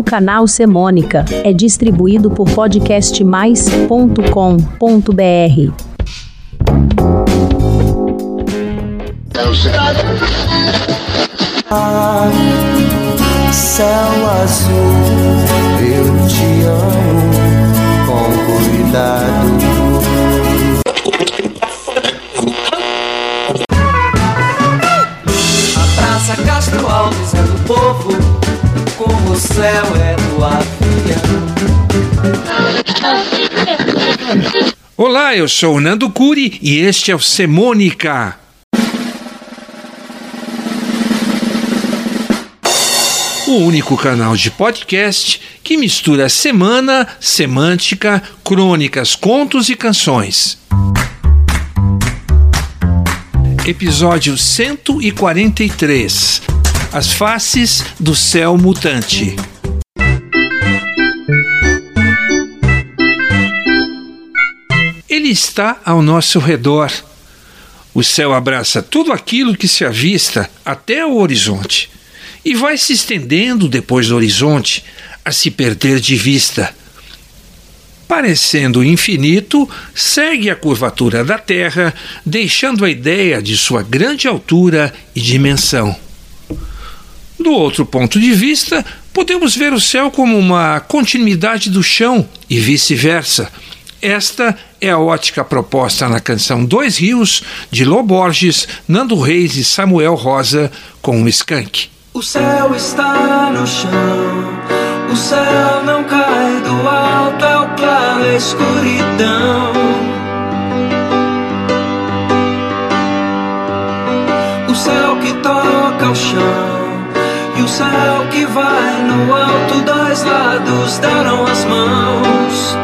O canal Semônica é distribuído por podcastmais.com.br. Céu azul, eu te amo Olá, eu sou o Nando Curi e este é o Semônica. O único canal de podcast que mistura semana, semântica, crônicas, contos e canções. Episódio 143 As faces do céu mutante. Ele está ao nosso redor. O céu abraça tudo aquilo que se avista até o horizonte e vai se estendendo depois do horizonte a se perder de vista. Parecendo infinito, segue a curvatura da Terra, deixando a ideia de sua grande altura e dimensão. Do outro ponto de vista, podemos ver o céu como uma continuidade do chão e vice-versa. Esta é a ótica proposta na canção Dois Rios, de Lô Borges, Nando Reis e Samuel Rosa, com o Skank. O céu está no chão, o céu não cai do alto, é o claro, a escuridão. O céu que toca o chão e o céu que vai no alto, dois lados deram as mãos,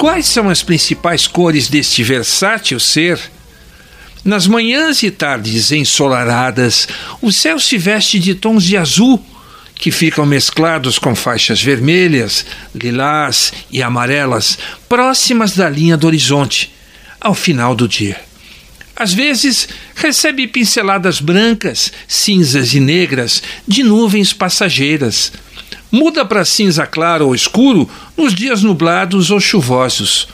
quais são as principais cores deste versátil ser? Nas manhãs e tardes ensolaradas, o céu se veste de tons de azul, que ficam mesclados com faixas vermelhas, lilás e amarelas próximas da linha do horizonte, ao final do dia. Às vezes, recebe pinceladas brancas, cinzas e negras de nuvens passageiras. Muda para cinza claro ou escuro nos dias nublados ou chuvosos.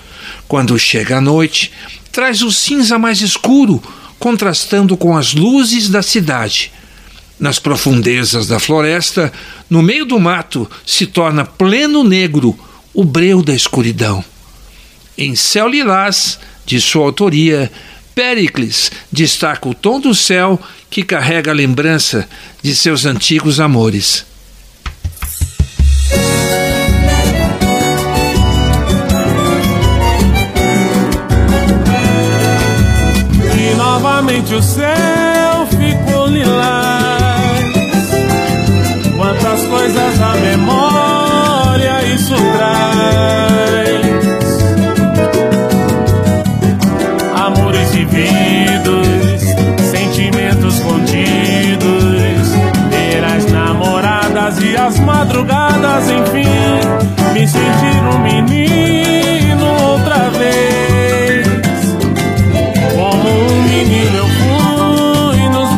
Quando chega a noite, traz o cinza mais escuro, contrastando com as luzes da cidade. Nas profundezas da floresta, no meio do mato, se torna pleno negro o breu da escuridão. Em Céu Lilás, de sua autoria, Péricles destaca o tom do céu que carrega a lembrança de seus antigos amores. E novamente o céu ficou lilás.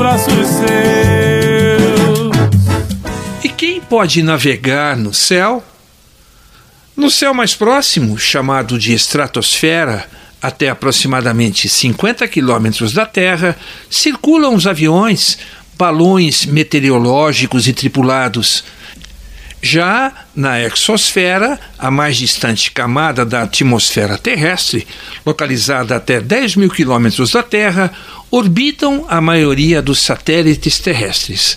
Braços seus. E quem pode navegar no céu? No céu mais próximo, chamado de estratosfera, até aproximadamente 50 quilômetros da Terra, circulam os aviões, balões meteorológicos e tripulados. Já na exosfera, a mais distante camada da atmosfera terrestre, localizada até 10 mil quilômetros da Terra, orbitam a maioria dos satélites terrestres.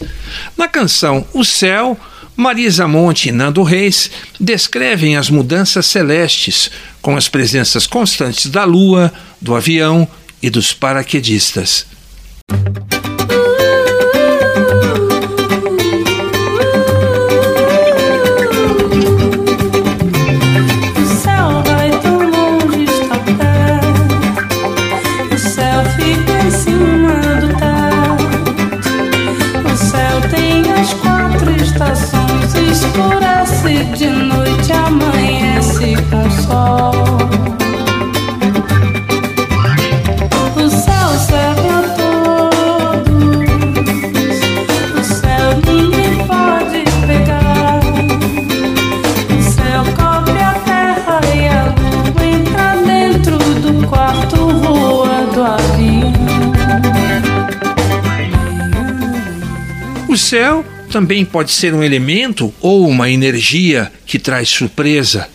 Na canção O Céu, Marisa Monte e Nando Reis descrevem as mudanças celestes, com as presenças constantes da Lua, do avião e dos paraquedistas. escurece, de noite amanhece com sol. O céu serve a todos, o céu ninguém pode pegar. O céu cobre a terra e a lua entra dentro do quarto voa do avião. O céu também pode ser um elemento ou uma energia que traz surpresa.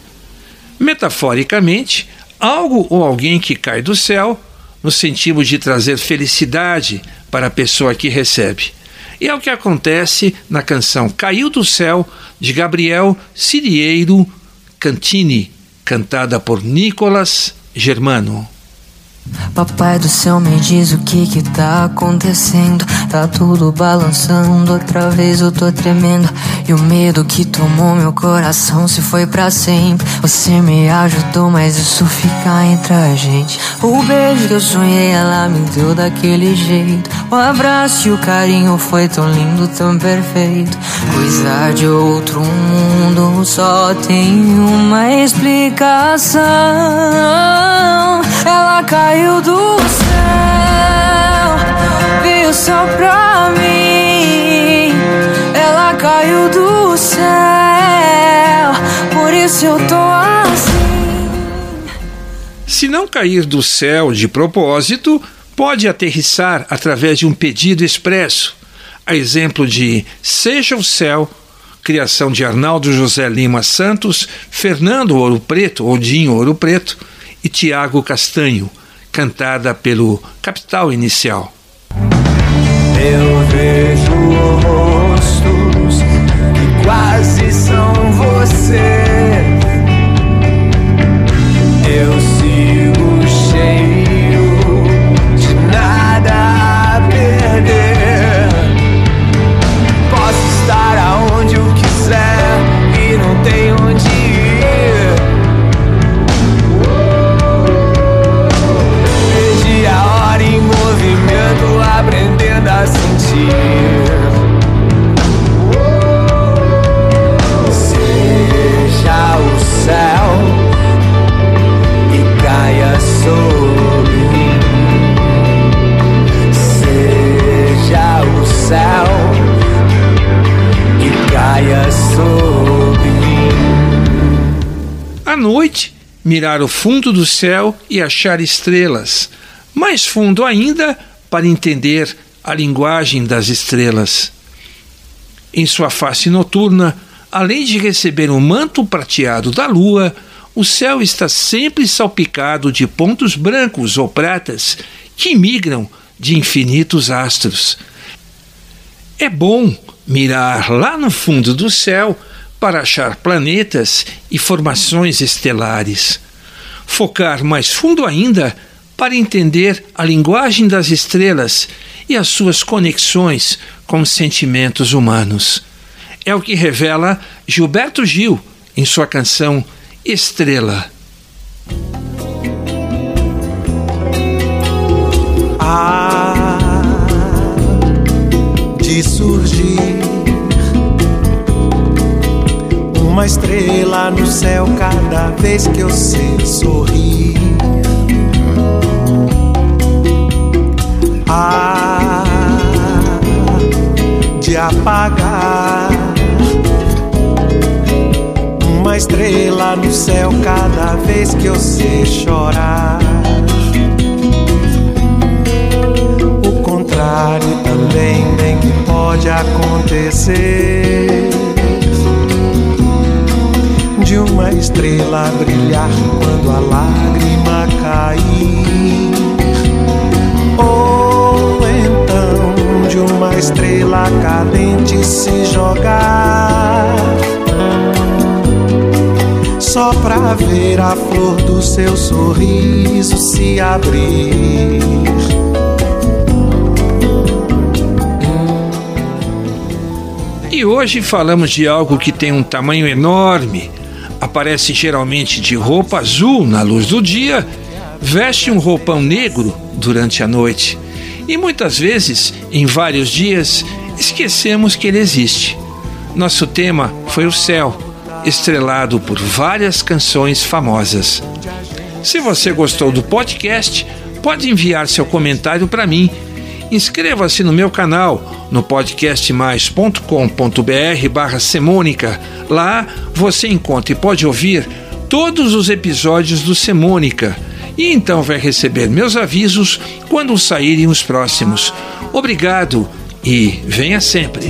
Metaforicamente, algo ou alguém que cai do céu no sentido de trazer felicidade para a pessoa que recebe. E é o que acontece na canção Caiu do Céu, de Gabriel Cirieiro Cantini, cantada por Nicolas Germano. Papai do céu me diz o que que tá acontecendo. Tá tudo balançando, outra vez eu tô tremendo. E o medo que tomou meu coração se foi pra sempre. Você me ajudou, mas isso fica entre a gente. O beijo que eu sonhei, ela me deu daquele jeito. O abraço e o carinho foi tão lindo, tão perfeito. Coisa de outro mundo, só tem uma explicação. Ela caiu caiu do céu, veio só pra mim. Ela caiu do céu, por isso eu tô assim. Se não cair do céu de propósito, pode aterrissar através de um pedido expresso. A exemplo de Seja o Céu, criação de Arnaldo José Lima Santos, Fernando Ouro Preto, Odinho Ouro Preto e Tiago Castanho cantada pelo Capital Inicial. Eu vejo rostos que quase são você. Mirar o fundo do céu e achar estrelas, mais fundo ainda para entender a linguagem das estrelas. Em sua face noturna, além de receber o manto prateado da lua, o céu está sempre salpicado de pontos brancos ou pratas que migram de infinitos astros. É bom mirar lá no fundo do céu para achar planetas e formações estelares. Focar mais fundo ainda para entender a linguagem das estrelas e as suas conexões com os sentimentos humanos. É o que revela Gilberto Gil em sua canção Estrela. Ah, de surgir uma estrela no céu cada vez que eu sei sorrir. Ah, de apagar uma estrela no céu cada vez que eu sei chorar. O contrário também nem pode acontecer de uma estrela brilhar quando a lágrima cair. Ou então de uma estrela cadente se jogar. Só pra ver a flor do seu sorriso se abrir. E hoje falamos de algo que tem um tamanho enorme aparece geralmente de roupa azul na luz do dia, veste um roupão negro durante a noite e muitas vezes, em vários dias, esquecemos que ele existe. Nosso tema foi o céu, estrelado por várias canções famosas. Se você gostou do podcast, pode enviar seu comentário para mim Inscreva-se no meu canal no podcastmais.com.br barra Semônica. Lá você encontra e pode ouvir todos os episódios do Semônica. E então vai receber meus avisos quando saírem os próximos. Obrigado e venha sempre.